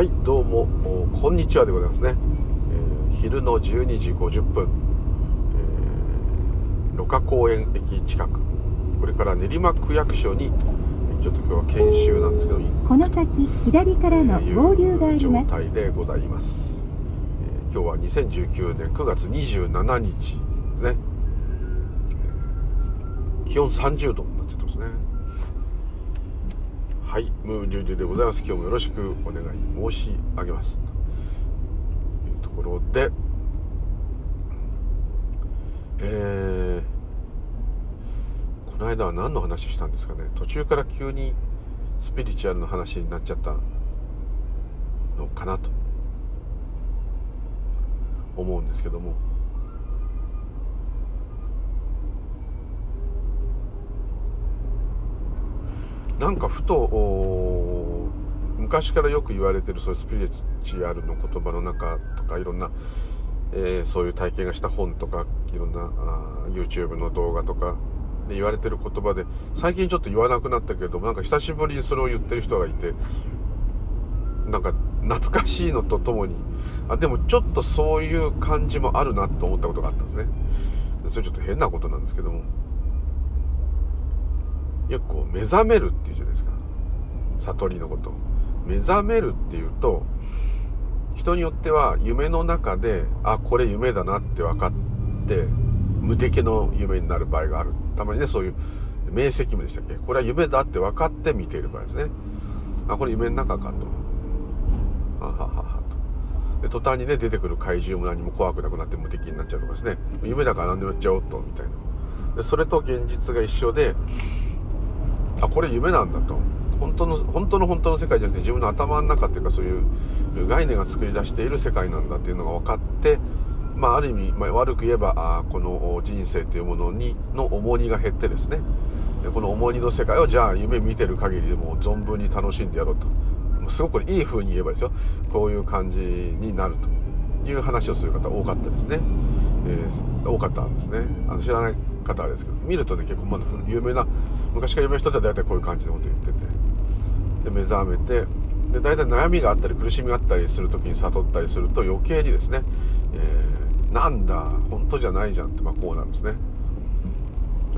はいどうもこんにちはでございますね、えー、昼の12時50分、えー、六花公園駅近く。これから練馬区役所にちょっと今日は研修なんですけどこの先左からの合流があります。状態でございます、えー、今日は2019年9月27日ですね、えー、気温30度になっちゃってますねはいムーデュデュでございます。今日もよろしくお願い申し上げます。というところでえー、この間は何の話したんですかね。途中から急にスピリチュアルの話になっちゃったのかなと思うんですけども。なんかふと昔からよく言われてるそういうスピリチュアルの言葉の中とかいろんな、えー、そういう体験がした本とかいろんなあ YouTube の動画とかで言われてる言葉で最近ちょっと言わなくなったけどなんか久しぶりにそれを言ってる人がいてなんか懐かしいのとともにあでもちょっとそういう感じもあるなと思ったことがあったんですね。それちょっと変なことなんですけども。よくこう目覚めるっていうじゃないですか。悟りのこと。目覚めるっていうと人によっては夢の中であこれ夢だなって分かって無敵の夢になる場合がある。たまにねそういう明晰夢でしたっけ？これは夢だって分かって見ている場合ですね。あこれ夢の中かと。ははははと。で途端にね出てくる怪獣も何も怖くなくなって無敵になっちゃうとかですね。夢だから何でもやっちゃおうとみたいな。でそれと現実が一緒であこれ夢なんだと。本当の本当の本当の世界じゃなくて自分の頭の中っていうかそういう概念が作り出している世界なんだっていうのが分かってまあ、ある意味、まあ、悪く言えばあこの人生というものにの重荷が減ってですね。でこの重荷の世界をじゃあ夢見てる限りでも存分に楽しんでやろうと。すごくいい風に言えばですよ。こういう感じになると。いう話をする方多かったですね、えー、多かったんですね。あの知らない方はですけど見るとね結構まだ有名な昔から有名な人って大体こういう感じのこと言ってて。で目覚めてで大体悩みがあったり苦しみがあったりする時に悟ったりすると余計にですね、えー、なんだ本当じゃないじゃんって、まあ、こうなるんですね。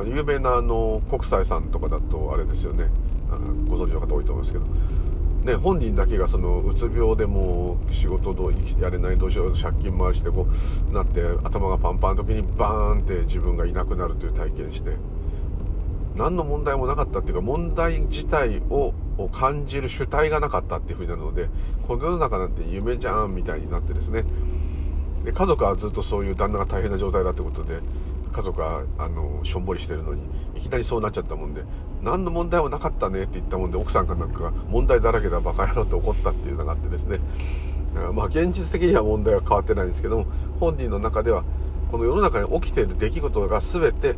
有名なあの国際さんとかだとあれですよね。ご存知の方多いと思いますけど。ね、本人だけがそのうつ病でも仕事どうやれないどうしよう借金回してこうなって頭がパンパンの時にバーンって自分がいなくなるという体験して。何の問題もなかったっていうか問題自体を感じる主体がなかったっていう風になるのでこの世の中なんて夢じゃんみたいになってですね。で家族はずっとそういう旦那が大変な状態だってことで家族はあのしょんぼりしてるのにいきなりそうなっちゃったもんで何の問題もなかったねって言ったもんで奥さんかなんかが問題だらけだバカ野郎って怒ったっていうのがあってですね。まあ現実的には問題は変わってないんですけども本人の中ではこの世の中に起きている出来事が全て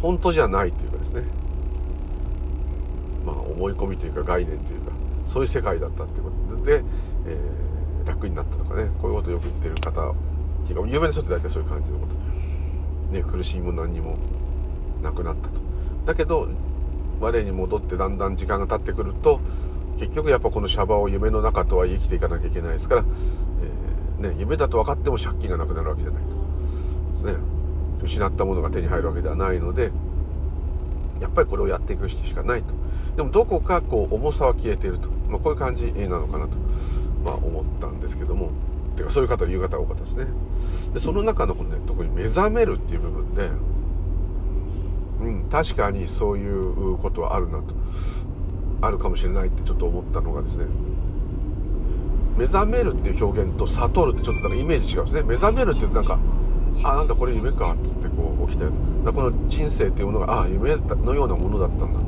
本当じゃないというかですね。まあ思い込みというか概念というかそういう世界だったっていうことで、えー、楽になったとかねこういうことをよく言ってる方っていうか有名な人って大体そういう感じのこと。ね、苦しみも何にもなくなったと。だけど我に戻ってだんだん時間が経ってくると結局やっぱこのシャバを夢の中とは生きていかなきゃいけないですから、えー、ね、夢だと分かっても借金がなくなるわけじゃないと。ね。失ったものが手に入るわけではないのでやっぱりこれをやっていくしかないと。でもどこかこう重さは消えていると、まあ、こういう感じなのかなと、まあ、思ったんですけども。ていうかそういう方言う方が多かったですね。でその中のこのね特に目覚めるっていう部分でうん確かにそういうことはあるなとあるかもしれないってちょっと思ったのがですね目覚めるっていう表現と悟るってちょっとなんかイメージ違うんですね。目覚めるってなんかあなんだこれ夢かっつってこう起きてだこの人生っていうものがああ夢のようなものだったんだと。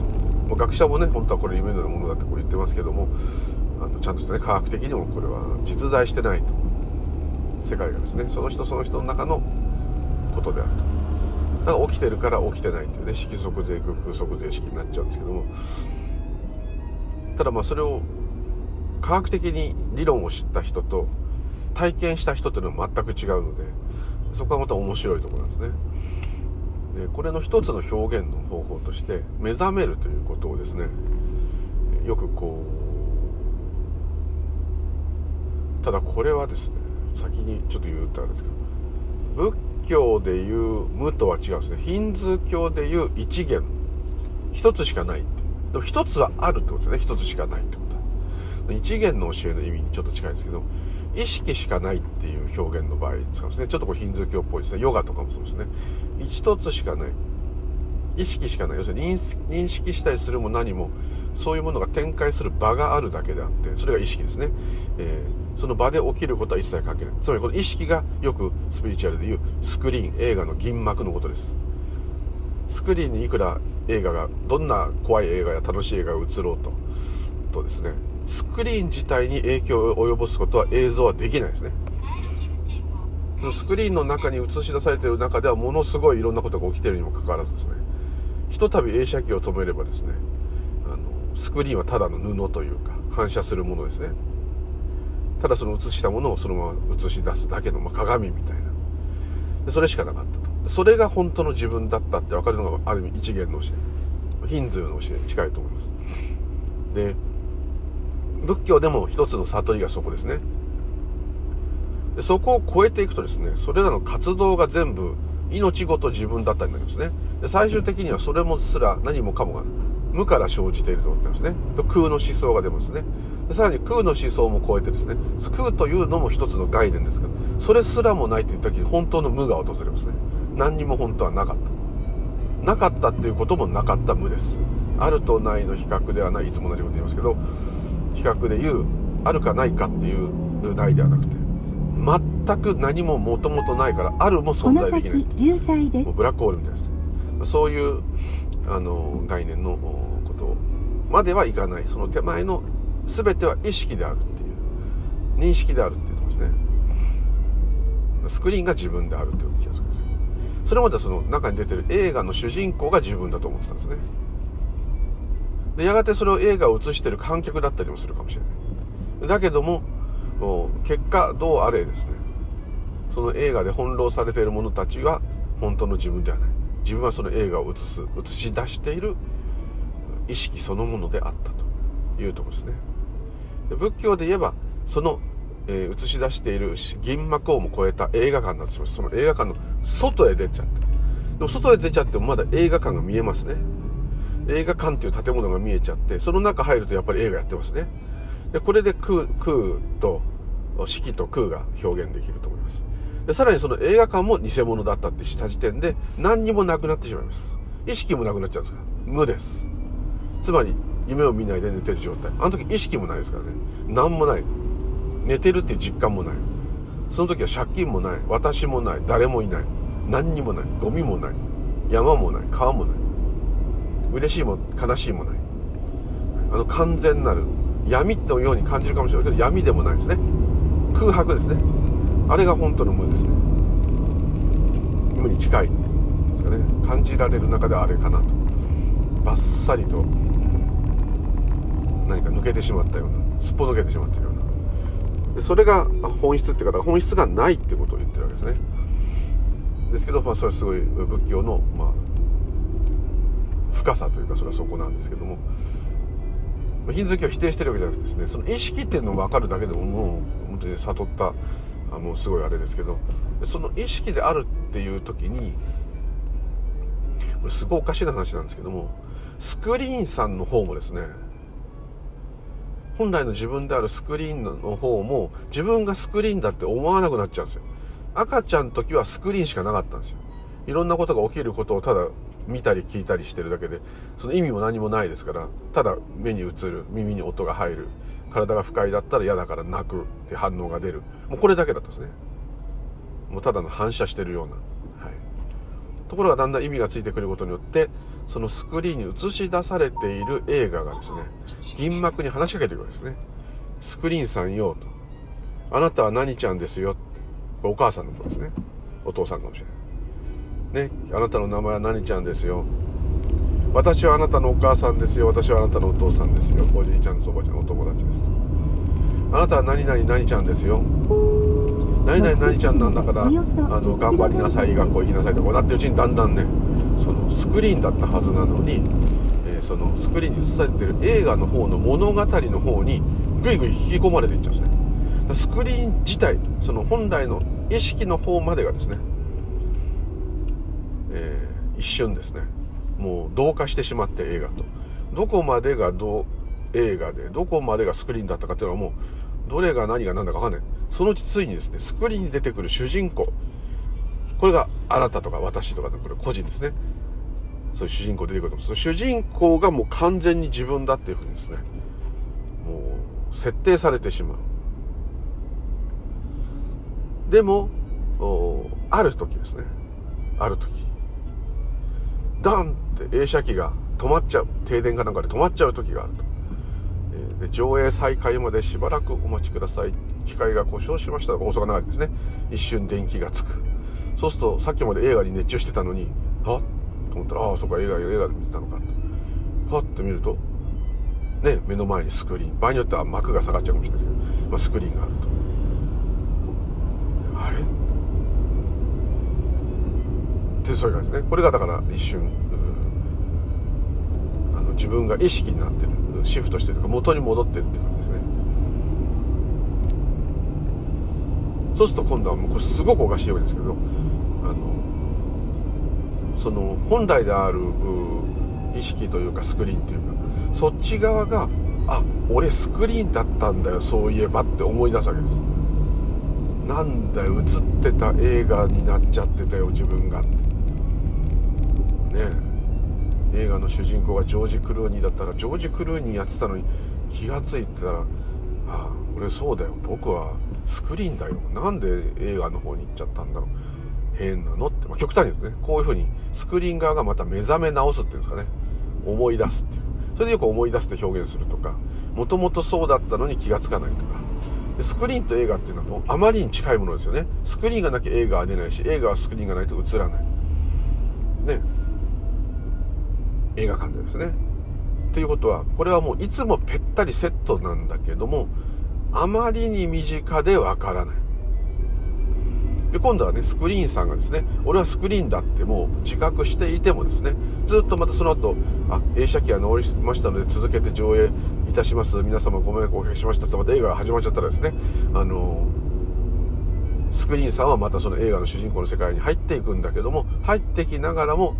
もう学者もね本当はこれ夢のようなものだってこう言ってますけどもあのちゃんとしたね科学的にもこれは実在してないと。世界がですねその人その人の中のことであると。だから起きてるから起きてないっていうね色即税空空即税式になっちゃうんですけども。ただまあそれを科学的に理論を知った人と体験した人というのは全く違うのでそこはまた面白いところなんですね。でこれの一つの表現の方法として目覚めるということをですねよくこうただこれはですね先にちょっと言うとあれですけど仏教でいう無とは違うんですね。ヒンズー教でいう一元。一つしかないって。でも一つはあるってことですね。一つしかないってこと一元の教えの意味にちょっと近いんですけど意識しかないっていう表現の場合使うんですね。ちょっとこうヒンズー教っぽいですね。ヨガとかもそうですね。一つしかない。意識しかない。要するに認識したりするも何もそういうものが展開する場があるだけであってそれが意識ですね、えー、その場で起きることは一切関係ない。つまりこの意識がよくスピリチュアルでいうスクリーン映画の銀幕のことです。スクリーンにいくら映画がどんな怖い映画や楽しい映画が映ろうと。とですね。スクリーン自体に影響を及ぼすことは映像はできないですね。そのスクリーンの中に映し出されている中ではものすごいいろんなことが起きているにもかかわらずですね。ひとたび映写機を止めればですねあのスクリーンはただの布というか反射するものですね。ただその映したものをそのまま映し出すだけの、まあ、鏡みたいな。でそれしかなかったと。それが本当の自分だったって分かるのがある意味一元の教え。ヒンズーの教えに近いと思います。で仏教でも一つの悟りがそこですね。でそこを超えていくとですねそれらの活動が全部命ごと自分だったになりますね。で最終的にはそれもすら何もかもが無から生じていると思ってますね。空の思想が出ますね。でさらに空の思想も超えてですね。空というのも一つの概念ですからそれすらもないという時に本当の無が訪れますね。何にも本当はなかった。なかったっていうこともなかった無です。あるとないの比較ではない。いつも同じこと言いますけど比較で言うあるかないかっていうないではなくて全く何ももともとないからあるも存在できないもうブラックホールみたいです。ねそういうあの概念のまではいかない。その手前の全ては意識であるっていう。認識であるっていうとこですね。スクリーンが自分であるという気がするんですそれまではその中に出てる映画の主人公が自分だと思ってたんですね。でやがてそれを映画を映してる観客だったりもするかもしれない。だけども結果どうあれですね。その映画で翻弄されている者たちは本当の自分ではない。自分はその映画を映す映し出している意識そのものであったというとこですね。で仏教で言えばその、えー、映し出している銀幕をも超えた映画館になってしまうその映画館の外へ出ちゃって。でも外へ出ちゃってもまだ映画館が見えますね。映画館っていう建物が見えちゃってその中入るとやっぱり映画やってますね。でこれで空空と色と空が表現できると思います。でさらにその映画館も偽物だったってした時点で何にもなくなってしまいます。意識もなくなっちゃうんですから無です。つまり夢を見ないで寝てる状態。あの時意識もないですからね。何もない。寝てるっていう実感もない。その時は借金もない。私もない。誰もいない。何にもない。ゴミもない。山もない。川もない。嬉しいも悲しいもない。あの完全なる闇のように感じるかもしれないけど闇でもないですね。空白ですね。あれが本当の無ですね。無に近いですかね。感じられる中であれかなと。バッサリと何か抜けてしまったようなすっぽ抜けてしまってるような。でそれが本質っていうか本質がないってことを言ってるわけですね。ですけど、まあ、それはすごい仏教の、まあ、深さというかそれはそこなんですけども。ヒンズー教を否定してるわけじゃなくてですねその意識っていうのを分かるだけでももう本当に悟ったあもうすごいあれですけど。その意識であるっていう時にこれすごいおかしい話なんですけどもスクリーンさんの方もですね本来の自分であるスクリーンの方も自分がスクリーンだって思わなくなっちゃうんですよ。赤ちゃんの時はスクリーンしかなかったんですよ。いろんなことが起きることをただ見たり聞いたりしてるだけでその意味も何もないですからただ目に映る耳に音が入る体が不快だったら嫌だから泣くって反応が出る。もうこれだけだったんですね。もうただの反射してるような、はい、ところがだんだん意味がついてくることによってそのスクリーンに映し出されている映画がですね銀幕に話しかけてくるんですね。スクリーンさんよと。あなたは何ちゃんですよ。お母さんのことですね。お父さんかもしれない。ね、あなたの名前は何ちゃんですよ。私はあなたのお母さんですよ。私はあなたのお父さんですよ。おじいちゃんとおばちゃんお友達です。とあなたは何々何ちゃんですよ。何々何ちゃんなんだからあの頑張りなさい学校行きなさいとかなってうちにだんだんねそのスクリーンだったはずなのに、えー、そのスクリーンに映されてる映画の方の物語の方にぐいぐい引き込まれていっちゃうんですね。スクリーン自体その本来の意識の方までがですね、えー、一瞬ですね。もう同化してしまって映画と。どこまでがど映画でどこまでがスクリーンだったかっていうのはもうどれが何が何だか分かんない。そのうちついにですねスクリーンに出てくる主人公。これがあなたとか私とかのこれ個人ですね。そういう主人公出てくると思う。んです主人公がもう完全に自分だっていうふうにですね。もう設定されてしまう。でもある時ですね。ある時。ダンって映写機が止まっちゃう。停電かなんかで止まっちゃう時があると、えで上映再開までしばらくお待ちください。機械が故障しました。放送が流れですね。一瞬電気がつく。そうするとさっきまで映画に熱中してたのにはっ思ったらああそっか映画映画で見てたのかとはって見るとね目の前にスクリーン。場合によっては幕が下がっちゃうかもしれないけど、まあ、スクリーンがあると。あれ？でそういう感じね。これがだから一瞬あの自分が意識になってるシフトしてるとか元に戻ってるって感じですね。そうすると今度はもうこれすごくおかしいわけですけどあのその本来である意識というかスクリーンというかそっち側があ俺スクリーンだったんだよそういえばって思い出すわけです。なんだよ映ってた映画になっちゃってたよ自分が。ってね映画の主人公がジョージ・クルーニーだったらジョージ・クルーニーやってたのに気が付いてたらああ俺そうだよ僕はスクリーンだよ。なんで映画の方に行っちゃったんだろう。変なのって、まあ、極端に言うとねこういうふうにスクリーン側がまた目覚め直すっていうんですかね。思い出すっていうそれでよく思い出すって表現するとかもともとそうだったのに気が付かないとか。でスクリーンと映画っていうのはもうあまりに近いものですよね。スクリーンがなきゃ映画は出ないし映画はスクリーンがないと映らない。ね。映画館でですね。ということはこれはもういつもぺったりセットなんだけどもあまりに身近でわからない。で今度はねスクリーンさんがですね俺はスクリーンだってもう自覚していてもですねずっとまたその後あ映写機が直りましたので続けて上映いたします。皆様ご迷惑をおかけしましたってまた映画が始まっちゃったらですねあのスクリーンさんはまたその映画の主人公の世界に入っていくんだけども入ってきながらも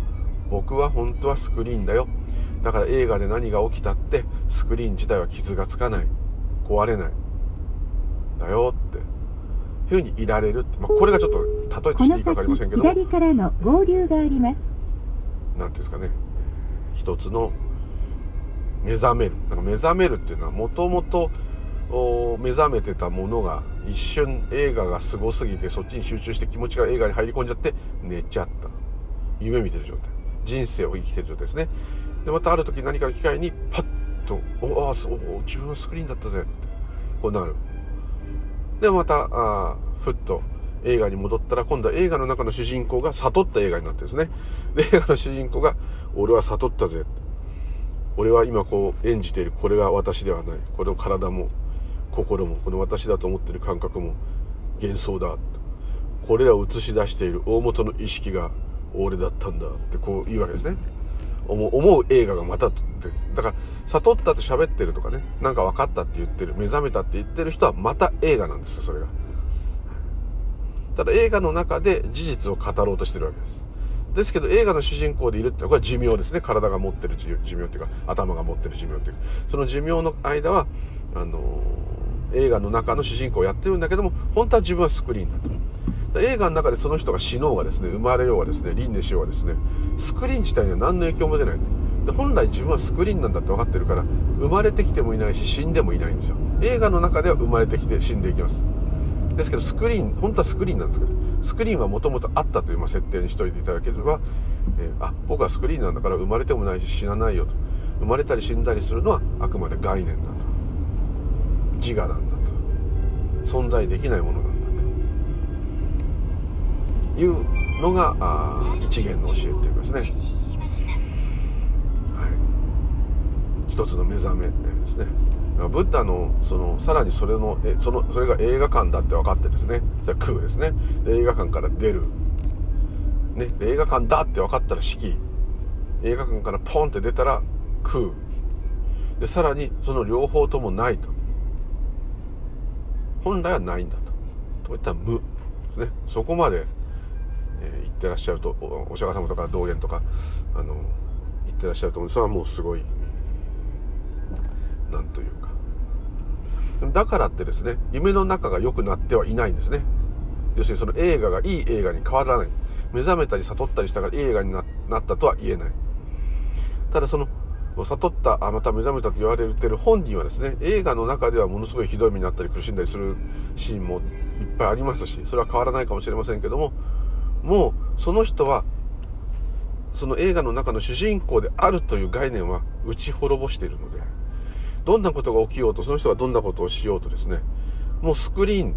僕は本当はスクリーンだよ。だから映画で何が起きたってスクリーン自体は傷がつかない。壊れない。だよって。ふうにいられる、まあ、これがちょっと例えとしていいか分かりませんけど左からの合流があります。なんていうんですかね、えー、一つの目覚める。なんか目覚めるっていうのはもともと目覚めてたものが一瞬映画がすごすぎてそっちに集中して気持ちが映画に入り込んじゃって寝ちゃった。夢見てる状態。人生を生きてる状態ですね。でまたある時何かの機会にパッと「おあそう自分はスクリーンだったぜ」って。こうなるでまたあふっと映画に戻ったら今度は映画の中の主人公が悟った映画になってるんですね。で映画の主人公が「俺は悟ったぜ」俺は今こう演じている。これが私ではない。この体も心もこの私だと思ってる感覚も幻想だ。これらを映し出している大元の意識が俺だったんだってこう言うわけですね。思う映画がまただから悟ったって喋ってるとかねなんか分かったって言ってる目覚めたって言ってる人はまた映画なんですよそれが。ただ映画の中で事実を語ろうとしてるわけです。ですけど映画の主人公でいるってこれは寿命ですね。体が持ってる寿命っていうか頭が持ってる寿命っていうか。その寿命の間はあのー、映画の中の主人公をやってるんだけども本当は自分はスクリーンだと。映画の中でその人が死のうがですね生まれようがですね輪廻しようがですねスクリーン自体には何の影響も出ない。で本来自分はスクリーンなんだって分かってるから生まれてきてもいないし死んでもいないんですよ。映画の中では生まれてきて死んでいきます。ですけどスクリーン本当はスクリーンなんですけどスクリーンはもともとあったという、設定にしといていただければ、えー、あ僕はスクリーンなんだから生まれてもないし死なないよと。生まれたり死んだりするのはあくまで概念だと。自我なんだと。存在できないものだいうのがあ一元の教えというかですね、はい、一つの目覚めですね。ブッダのそのさらにそれのえそのそれが映画館だって分かってですね。じゃ空ですね。映画館から出る、ね、映画館だって分かったら式映画館からポンって出たら空。でさらにその両方ともないと。本来はないんだと。といった無ですね。そこまで、えー、言ってらっしゃるとお釈迦様とか道元とかあの言ってらっしゃると思うそれはもうすごいなんというか。だからってですね夢の中が良くなってはいないんですね。要するにその映画がいい映画に変わらない。目覚めたり悟ったりしたから映画になったとは言えない。ただその悟ったあまた目覚めたと言われてる本人はですね映画の中ではものすごいひどい目になったり苦しんだりするシーンもいっぱいありますしそれは変わらないかもしれませんけどももうその人はその映画の中の主人公であるという概念は打ち滅ぼしているのでどんなことが起きようとその人がどんなことをしようとですねもうスクリーン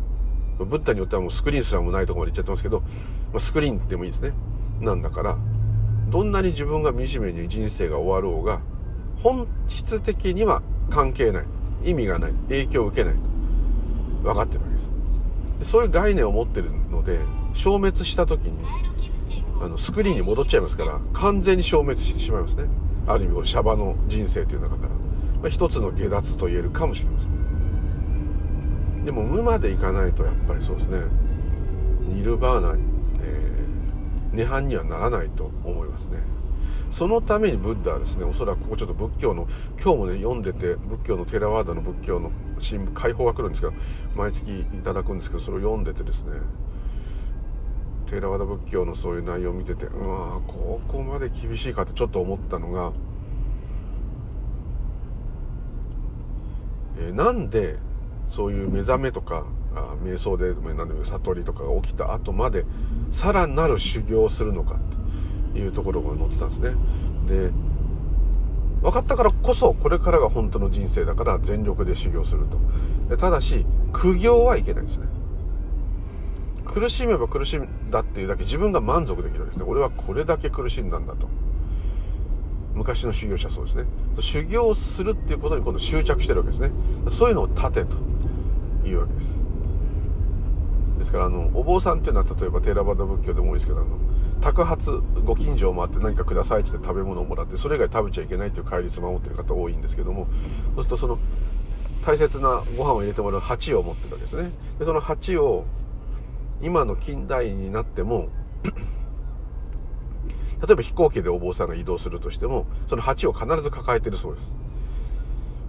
ブッダによってはもうスクリーンすらもないところまで行っちゃってますけど、ま、スクリーンでもいいですね。なんだからどんなに自分が惨めに人生が終わろうが本質的には関係ない意味がない影響を受けないと分かってるわけです。そういう概念を持ってるので消滅した時にあのスクリーンに戻っちゃいますから完全に消滅してしまいますね。ある意味これシャバの人生という中から、まあ、一つの下脱と言えるかもしれません。でも無までいかないとやっぱりそうですね。ニルバーナ、えー、涅槃にはならないと思いますね。そのためにブッダはですねおそらくここちょっと仏教の今日もね読んでて仏教のテラワーダの仏教の新聞解放が来るんですけど毎月いただくんですけどそれを読んでてですねテラワダ仏教のそういう内容を見ててうわここまで厳しいかってちょっと思ったのが、えー、なんでそういう目覚めとかあ瞑想で何でも悟りとかが起きた後までさらなる修行をするのかって。いうところが載ってたんですね。で分かったからこそこれからが本当の人生だから全力で修行すると。ただし苦行はいけないですね。苦しめば苦しんだっていうだけ自分が満足できるわけですね。俺はこれだけ苦しんだんだと。昔の修行者そうですね。修行するっていうことに今度執着してるわけですね。そういうのを立てというわけです。ですからあのお坊さんっていうのは例えばテーラバダ仏教でも多いですけどあの宅発ご近所を回って何かくださいって食べ物をもらってそれ以外食べちゃいけないっていう戒律を守ってる方多いんですけどもそうするとその大切なご飯を入れてもらう鉢を持ってるわけですね。でその鉢を今の近代になっても例えば飛行機でお坊さんが移動するとしてもその鉢を必ず抱えてるそうです。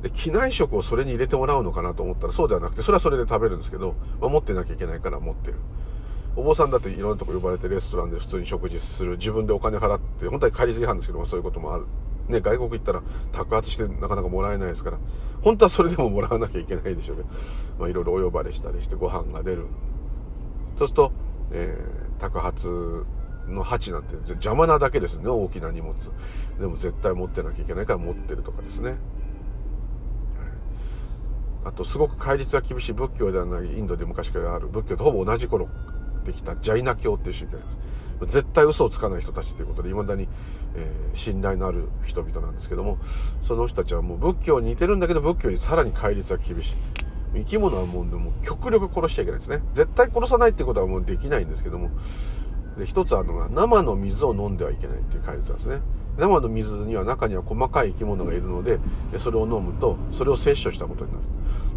で機内食をそれに入れてもらうのかなと思ったらそうではなくてそれはそれで食べるんですけど、まあ、持ってなきゃいけないから持ってる。お坊さんだっていろんなとこ呼ばれてレストランで普通に食事する。自分でお金払って本当は帰りすぎなんですけどもそういうこともある。ね外国行ったら宅発してなかなかもらえないですから。本当はそれでももらわなきゃいけないでしょうけど、まあ、いろいろお呼ばれしたりしてご飯が出る。そうすると、えー、宅発の鉢なんて邪魔なだけですね。大きな荷物。でも絶対持ってなきゃいけないから持ってるとかですね。あとすごく戒律が厳しい仏教ではないインドで昔からある。仏教とほぼ同じ頃できたジャイナ教っていう宗教があります。絶対嘘をつかない人たちということで未だに、えー、信頼のある人々なんですけどもその人たちはもう仏教に似てるんだけど仏教にさらに戒律が厳しい。生き物はもうでも極力殺しちゃいけないですね。絶対殺さないってことはもうできないんですけども。で一つあるのが生の水を飲んではいけないっていう戒律なんですね。生の水には中には細かい生き物がいるのでそれを飲むとそれを摂取したことになる。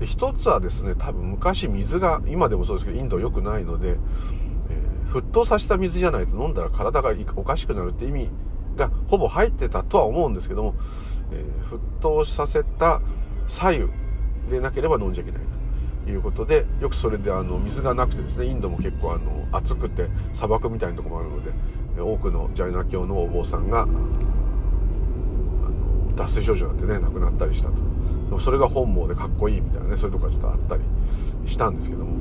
で一つはですね多分昔水が今でもそうですけどインド良くないので、えー、沸騰させた水じゃないと飲んだら体がおかしくなるって意味がほぼ入ってたとは思うんですけども、えー、沸騰させた左右でなければ飲んじゃいけないということでよくそれであの水がなくてですねインドも結構あの暑くて砂漠みたいなとこもあるので多くのジャイナ教のお坊さんが脱水症状になってね亡くなったりしたと。でもそれが本望でかっこいいみたいなねそういうとこがちょっとあったりしたんですけども、う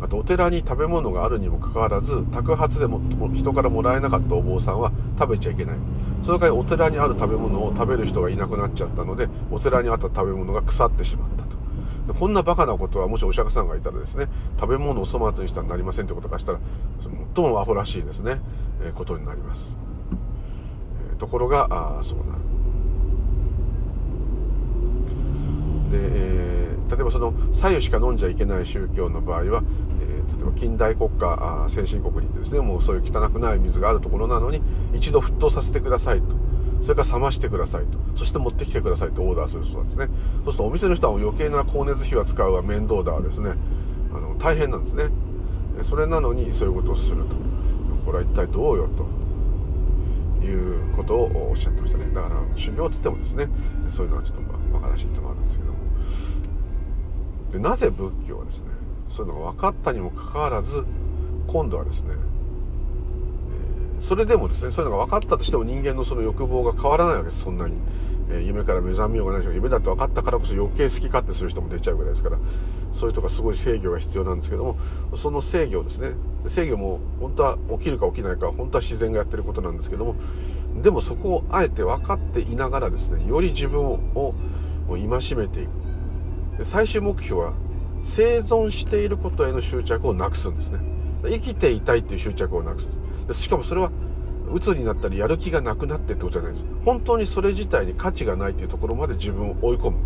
ん、あとお寺に食べ物があるにもかかわらず宅発でも人からもらえなかったお坊さんは食べちゃいけない。その代わりお寺にある食べ物を食べる人がいなくなっちゃったのでお寺にあった食べ物が腐ってしまったと。こんなバカなことはもしお釈迦さんがいたらですね食べ物を粗末にしたらなりませんってことがしたら最もアホらしいですね、えー、ことになります。ところがあそうなる。で、えー、例えばその左右しか飲んじゃいけない宗教の場合は、えー、例えば近代国家あ先進国に行ってですねもうそういう汚くない水があるところなのに一度沸騰させてくださいと。それから冷ましてくださいと。そして持ってきてくださいとオーダーするそうですね。そうするとお店の人は余計な光熱費は使うわ面倒だわですね。あの大変なんですね。それなのにそういうことをすると。これは一体どうよと。いうことをおっしゃってましたね。だから修行っつってもですね。そういうのはちょっと馬鹿らしいってもあるんですけども。でなぜ仏教はですねそういうのが分かったにもかかわらず今度はですねそれでもですねそういうのが分かったとしても人間のその欲望が変わらないわけですそんなに、え、夢から目覚めようがないし夢だって分かったからこそ余計好き勝手する人も出ちゃうぐらいですからそういうとこすごい制御が必要なんですけどもその制御ですね制御も本当は起きるか起きないか本当は自然がやってることなんですけどもでもそこをあえて分かっていながらですねより自分を戒めていく。で最終目標は生存していることへの執着をなくすんですね。生きていたいっていう執着をなくす。しかもそれは鬱になったりやる気がなくなってってことじゃないです。本当にそれ自体に価値がないっていうところまで自分を追い込む。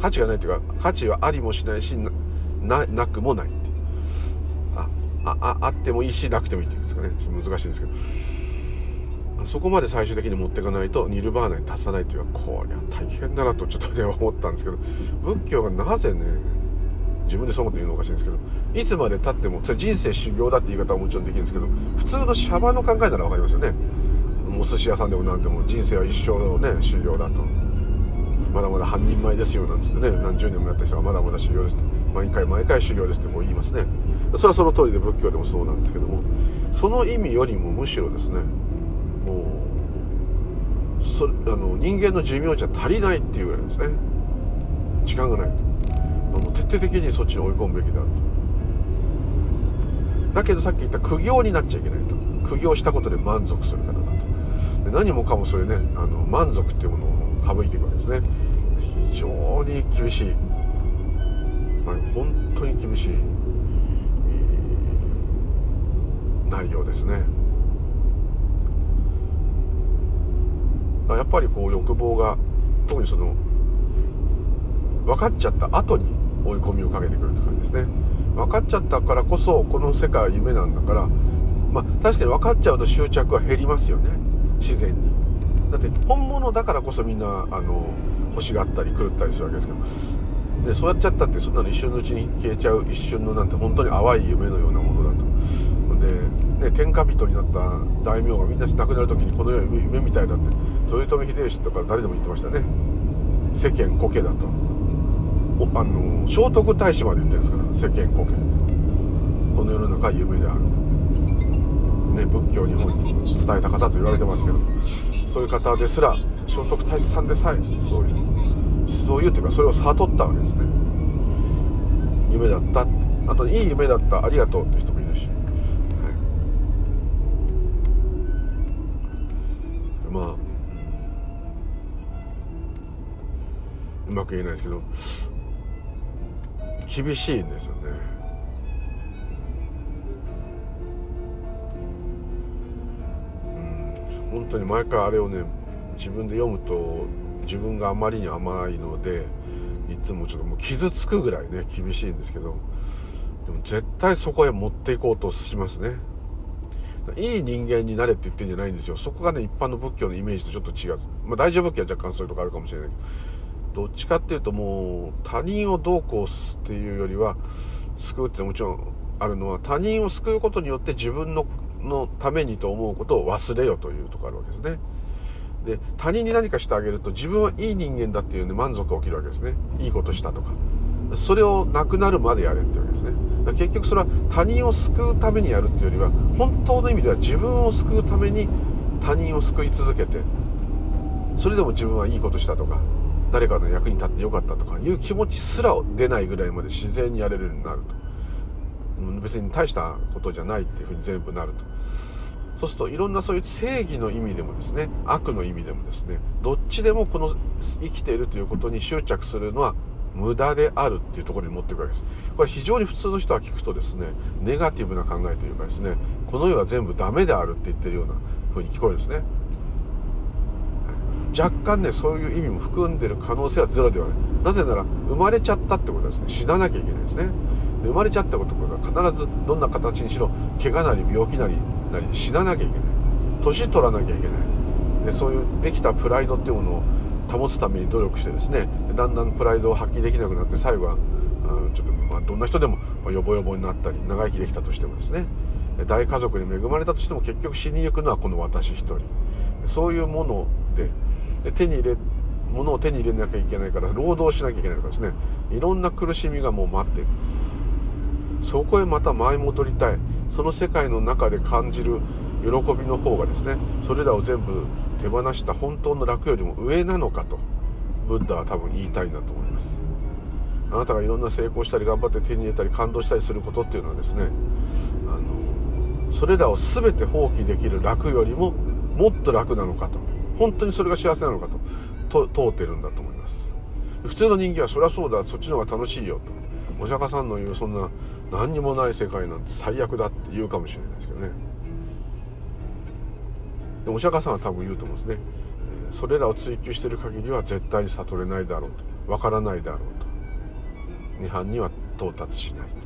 価値がないっていうか価値はありもしないしなくもないってあああってもいいしなくてもいいっていうんですかね。ちょっと難しいんですけど。そこまで最終的に持っていかないとニルバーナに達さないというかこりゃ大変だなとちょっとね思ったんですけど。仏教がなぜね自分でそう思って言うのおかしいんですけどいつまでたってもそれ人生修行だって言い方はもちろんできるんですけど普通のシャバの考えなら分かりますよね。お寿司屋さんでも何でも人生は一生のね修行だと。まだまだ半人前ですよなんつってね何十年もやった人はまだまだ修行です毎回毎回修行ですってこう言いますね。それはその通りで仏教でもそうなんですけどもその意味よりもむしろですねもうそあの人間の寿命じゃ足りないっていうぐらいですね。時間がない。も徹底的にそっちに追い込むべきであるとだけどさっき言った苦行になっちゃいけないと。苦行したことで満足するからだと。で何もかもそれねあの満足っていうものを省いていくわけですね。非常に厳しい、まあ、本当に厳しい、内容ですね。やっぱりこう欲望が特にその分かっちゃった後に追い込みをかけてくるって感じですね。分かっちゃったからこそこの世界は夢なんだからまあ確かに分かっちゃうと執着は減りますよね。自然に。だって本物だからこそみんなあの欲しがったり狂ったりするわけですけど。でそうやっちゃったってそんなの一瞬のうちに消えちゃう一瞬のなんて本当に淡い夢のようなものだと。で、ね、天下人になった大名がみんな亡くなる時にこの世は夢みたいだって豊臣秀吉とか誰でも言ってましたね。世間苔だと。あの聖徳太子まで言ってるんですから世間古見この世の中は夢である。ね仏教日本に伝えた方と言われてますけどそういう方ですら聖徳太子さんでさえそういうそういうっていうかそれを悟ったわけですね。夢だった。あといい夢だった。ありがとうって人もいるし、はい、まあうまく言えないですけど厳しいんですよね。うん。本当に毎回あれをね自分で読むと自分があまりに甘いのでいつもちょっともう傷つくぐらいね厳しいんですけどでも絶対そこへ持っていこうとしますね。いい人間になれって言ってんじゃないんですよ。そこがね一般の仏教のイメージとちょっと違う。まあ大乗仏教は若干そういうとこあるかもしれないけどどっちかっていうともう他人をどうこうすっていうよりは救うってもちろんあるのは他人を救うことによって自分ののためにと思うことを忘れよというとこあるわけですね。で他人に何かしてあげると自分はいい人間だっていうね満足が起きるわけですね。いいことしたとか。それをなくなるまでやれってわけですね。結局それは他人を救うためにやるっていうよりは本当の意味では自分を救うために他人を救い続けてそれでも自分はいいことしたとか。誰かの役に立ってよかったとかいう気持ちすら出ないぐらいまで自然にやれるようになると。別に大したことじゃないっていうふうに全部なると。そうするといろんなそういう正義の意味でもですね悪の意味でもですねどっちでもこの生きているということに執着するのは無駄であるっていうところに持っていくわけです。これ非常に普通の人は聞くとですねネガティブな考えというかですねこの世は全部ダメであるって言ってるような風に聞こえるんですね。若干ねそういう意味も含んでる可能性はゼロではない。なぜなら生まれちゃったってことはですね。死ななきゃいけない。ですね生まれちゃったことは必ずどんな形にしろ怪我なり病気なりなり死ななきゃいけない。年取らなきゃいけない、でそういうできたプライドっていうものを保つために努力してですね。だんだんプライドを発揮できなくなって最後はうんちょっとまあどんな人でもヨボヨボになったり長生きできたとしてもですね。大家族に恵まれたとしても結局死にゆくのはこの私一人。そういうものでで手に入れ物を手に入れなきゃいけないから労働しなきゃいけないとかですね。いろんな苦しみがもう待ってる。そこへまた舞い戻りたい。その世界の中で感じる喜びの方がですねそれらを全部手放した本当の楽よりも上なのかとブッダは多分言いたいんだと思います。あなたがいろんな成功したり頑張って手に入れたり感動したりすることっていうのはですねあのそれらを全て放棄できる楽よりももっと楽なのかと。本当にそれが幸せなのかと通ってるんだと思います。普通の人間はそりゃそうだそっちの方が楽しいよと。お釈迦さんの言うそんな何にもない世界なんて最悪だって言うかもしれないですけどね。でお釈迦さんは多分言うと思うんですね。それらを追求している限りは絶対に悟れないだろうと。わからないだろうと。涅槃には到達しないと。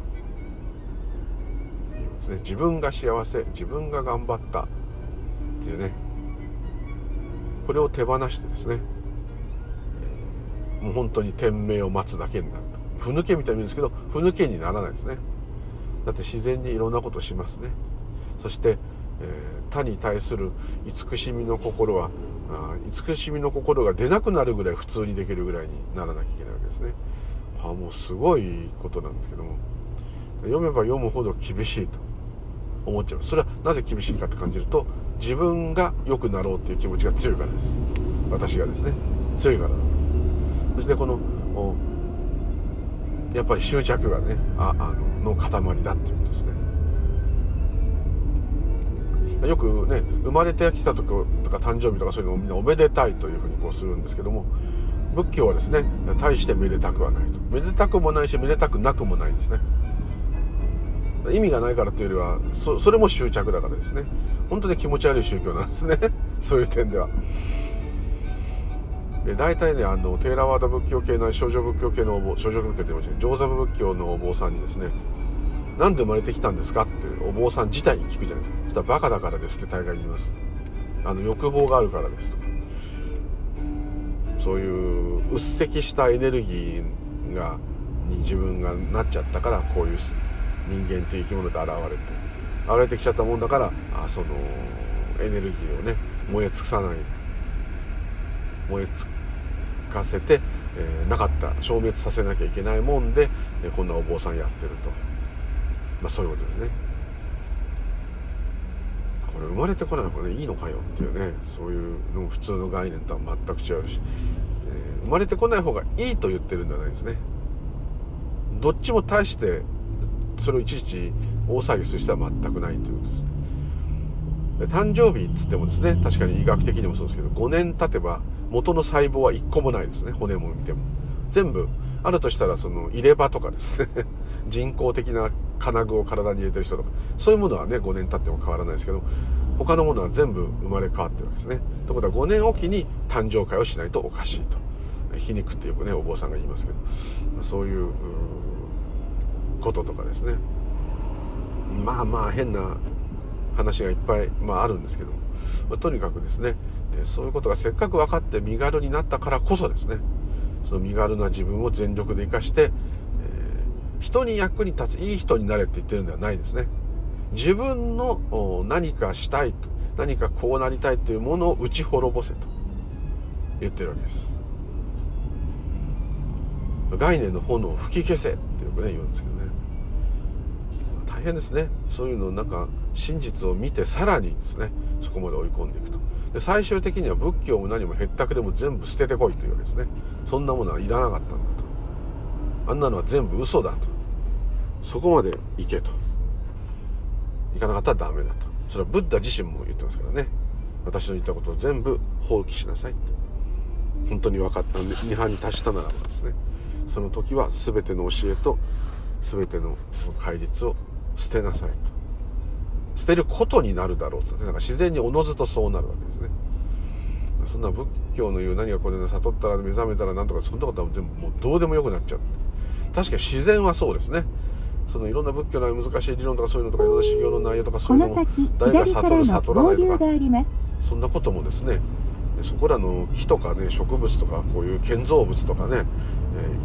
いうですね。自分が幸せ自分が頑張ったっていうね。これを手放してですね、もう本当に天命を待つだけになる。ふぬけみたいに言うんですけどふぬけにならないですね。だって自然にいろんなことしますね。そして、えー、他に対する慈しみの心はあ慈しみの心が出なくなるぐらい普通にできるぐらいにならなきゃいけないわけですね。あもうすごいことなんですけども。読めば読むほど厳しいと思っちゃうそれはなぜ厳しいかって感じると自分が良くなろうっていう気持ちが強いからです。私がですね。強いからなんです。そしてこのやっぱり執着がねああのの塊だっていうことですね。よくね生まれてきた時とか誕生日とかそういうのをみんなおめでたいというふうにこうするんですけども仏教はですね大してめでたくはないと。めでたくもないしめでたくなくもないんですね。意味がないからというよりはそそれも執着だからですね。本当に気持ち悪い宗教なんですね。そういう点では。で大体ねあのテーラワード仏教系の少女仏教系のお坊少女仏教って言いました上座部仏教のお坊さんにですねなんで生まれてきたんですかってお坊さん自体に聞くじゃないですか。そしたらバカだからですって大概言います。あの欲望があるからですと。かそういううっせきしたエネルギーがに自分がなっちゃったからこういう人間という生き物で現れて現れてきちゃったもんだからあそのエネルギーをね燃え尽くさない燃え尽かせて、えー、なかった消滅させなきゃいけないもんで、え、こんなお坊さんやってると。まあそういうことですね。これ生まれてこない方がねいいのかよっていうねそういうの普通の概念とは全く違うし、えー、生まれてこない方がいいと言ってるんじゃないですね。どっちも大してそれをいちいち大騒ぎする人は全くないということです。誕生日っつってもですね確かに医学的にもそうですけど5年経てば元の細胞は1個もないですね。骨も見ても。全部あるとしたらその入れ歯とかですね。人工的な金具を体に入れてる人とか。そういうものはね5年経っても変わらないですけど他のものは全部生まれ変わってるわけですね。ということは5年おきに誕生会をしないとおかしいと。皮肉ってよくねお坊さんが言いますけど。そういうこととかですね。まあまあ変な話がいっぱい、まあ、あるんですけど、まあ、とにかくですねそういうことがせっかく分かって身軽になったからこそですね。その身軽な自分を全力で生かして、えー、人に役に立ついい人になれって言ってるんではないですね。自分の何かしたい何かこうなりたいというものを打ち滅ぼせと言ってるわけです。概念の炎を吹き消せってよくね言うんですけどね。大変ですね。そういうのなんか真実を見てさらにですねそこまで追い込んでいくと。で最終的には仏教も何もへったくでも全部捨ててこいというわけですね。そんなものはいらなかったんだと。あんなのは全部嘘だと。そこまで行けと。行かなかったらダメだと。それはブッダ自身も言ってますからね。私の言ったことを全部放棄しなさいと本当に分かった。涅槃に達したならばですね。その時は全ての教えと全ての戒律を捨てなさいと。捨てることになるだろうと、ね、なんか自然におのずとそうなるわけですね。そんな仏教の言う何がこれで悟ったら目覚めたらなんとかそんなことは全部もうどうでもよくなっちゃう確かに自然はそうですね。そのいろんな仏教の難しい理論とかそういうのとかいろんな修行の内容とかそういうのも誰が悟る悟らないとか。そんなこともですねそこらの木とかね植物とかこういう建造物とかね、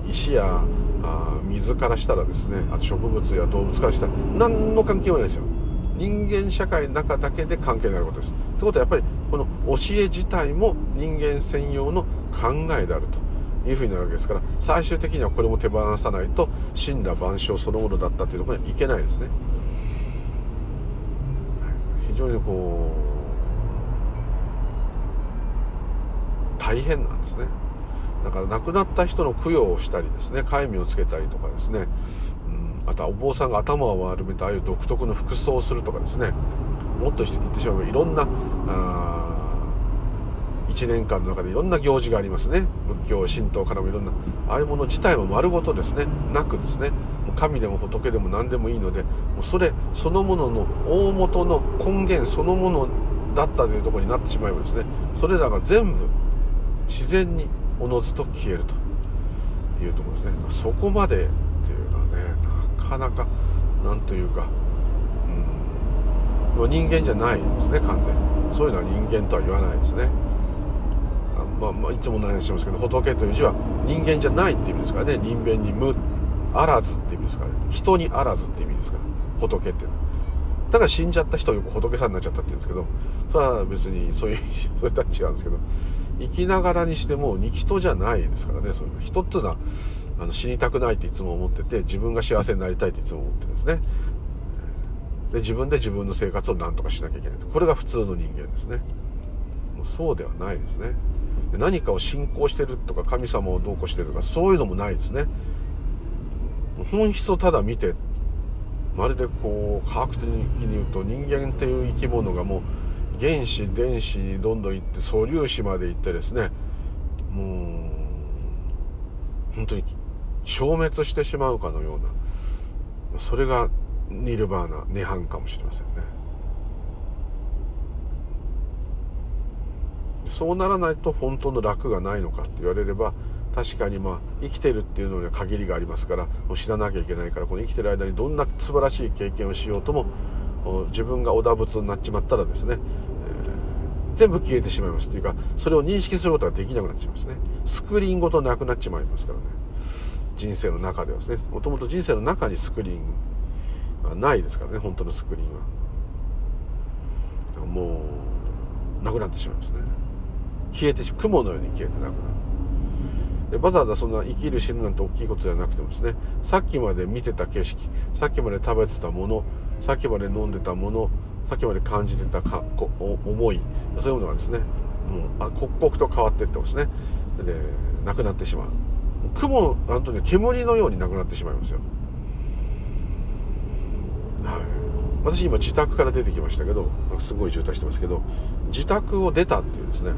え石やあ水からしたらですねあと植物や動物からしたら何の関係もないですよ人間社会の中だけで関係のあることです。ってことはやっぱりこの教え自体も人間専用の考えであるというふうになるわけですから最終的にはこれも手放さないと死んだ万象そのものだったというところにはいけないですね。非常にこう大変なんですね。だから亡くなった人の供養をしたりですね戒名をつけたりとかですね。うんあとはお坊さんが頭を丸めてああいう独特の服装をするとかですね。もっと言ってしまえばいろんな1年間の中でいろんな行事がありますね。仏教神道からもいろんなああいうもの自体も丸ごとですね。なくですね。神でも仏でも何でもいいのでもうそれそのものの大元の根源そのものだったというところになってしまえばですねそれらが全部自然におのずと消えるというところですね。そこまでっていうのはねなかなかなんというかうん人間じゃないですね完全に。そういうのは人間とは言わないですね。あまあ、まあ、いつもの話してますけど仏という字は人間じゃないって意味ですからね。人間に無あらずって意味ですからね。人にあらずって意味ですから仏っていうのは。だから死んじゃった人をよく仏さんになっちゃったって言うんですけどそれは別にそういう それとは違うんですけど生きながらにしても人じゃないですからね。そういう人っていうのはあの死にたくないっていつも思ってて自分が幸せになりたいっていつも思ってるんですね。で自分で自分の生活を何とかしなきゃいけないこれが普通の人間ですね。もうそうではないですね。で何かを信仰してるとか神様をどうこうしてるとかそういうのもないですね。本質をただ見てまるでこう科学的に言うと人間っていう生き物がもう原子電子にどんどん行って素粒子まで行ってですねもう本当に消滅してしまうかのようなそれがニルバーナ涅槃かもしれませんね。そうならないと本当の楽がないのかって言われれば確かにまあ生きてるっていうのには限りがありますからもう知らなきゃいけないからこの生きてる間にどんな素晴らしい経験をしようとも自分が織田仏になっちまったらですね、えー、全部消えてしまいますっていうかそれを認識することができなくなってしまいますね。スクリーンごとなくなっちまいますからね。人生の中ではですね。もともと人生の中にスクリーンはないですからね本当のスクリーンは。もうなくなってしまいますね。消えてし雲のように消えてなくなる。でわざわざそんな生きる死ぬなんて大きいことじゃなくてもですねさっきまで見てた景色さっきまで食べてたものさっきまで飲んでたものさっきまで感じてたか思いそういうものがですねもうあ刻々と変わっていってますね。でなくなってしまう。雲なんとね煙のようになくなってしまいますよ。はい。私今自宅から出てきましたけどすごい渋滞してますけど自宅を出たっていうですね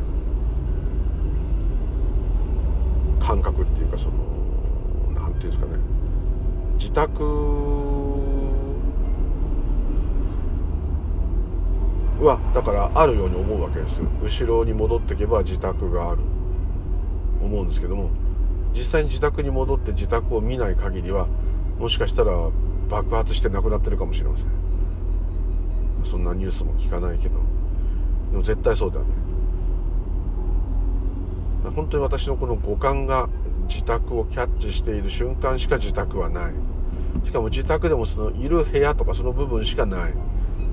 感覚っていうかその何て言うんですかね。自宅はだからあるように思うわけです後ろに戻っていけば自宅がある。思うんですけども実際に自宅に戻って自宅を見ない限りはもしかしたら爆発して亡くなってるかもしれません。そんなニュースも聞かないけど。でも絶対そうだよね。本当に私のこの五感が自宅をキャッチしている瞬間しか自宅はない。しかも自宅でもそのいる部屋とかその部分しかない。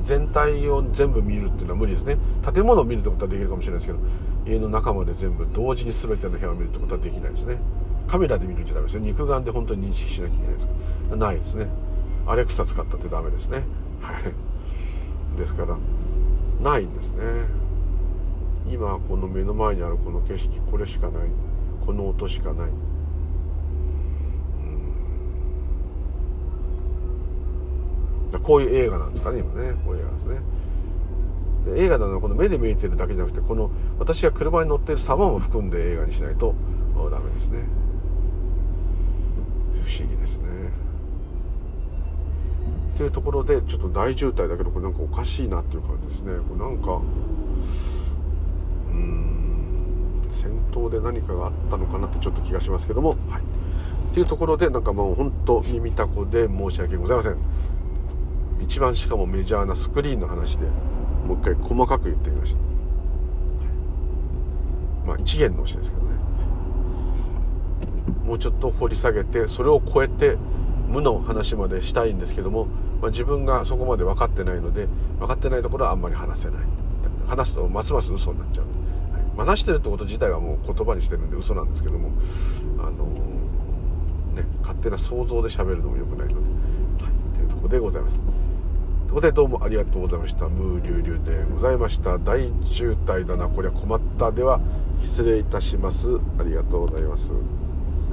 全体を全部見るっていうのは無理ですね。建物を見るってことはできるかもしれないですけど家の中まで全部同時に全ての部屋を見るってことはできないですね。カメラで見るんじゃダメですよ肉眼で本当に認識しなきゃいけないです。からないですね。アレクサ使ったってダメですね。はい。ですからないんですね。今この目の前にあるこの景色これしかない。この音しかない。こういう映画なんですかね今ね。こういう映画ですね。映画なのはこの目で見えてるだけじゃなくてこの私が車に乗ってる様も含んで映画にしないとダメですね。不思議ですね。っていうところでちょっと大渋滞だけどこれなんかおかしいなっていう感じですね。これなんかうん。戦闘で何かがあったのかなってちょっと気がしますけども、はい、っていうところでなんかもう本当耳たこで申し訳ございません。一番しかもメジャーなスクリーンの話でもう一回細かく言ってみました。まあ一元の教えですけどね。もうちょっと掘り下げてそれを超えて無の話までしたいんですけども、まあ、自分がそこまで分かってないので分かってないところはあんまり話せない。話すとますます嘘になっちゃう、はいまあ、話してるってこと自体はもう言葉にしてるんで嘘なんですけどもあのー、ね勝手な想像で喋るのも良くないので、はい、というところでございます。ということでどうもありがとうございました。ムーリュウリュウでございました。大渋滞だな。こりゃ困った。では失礼いたします。ありがとうございます。失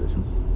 礼します。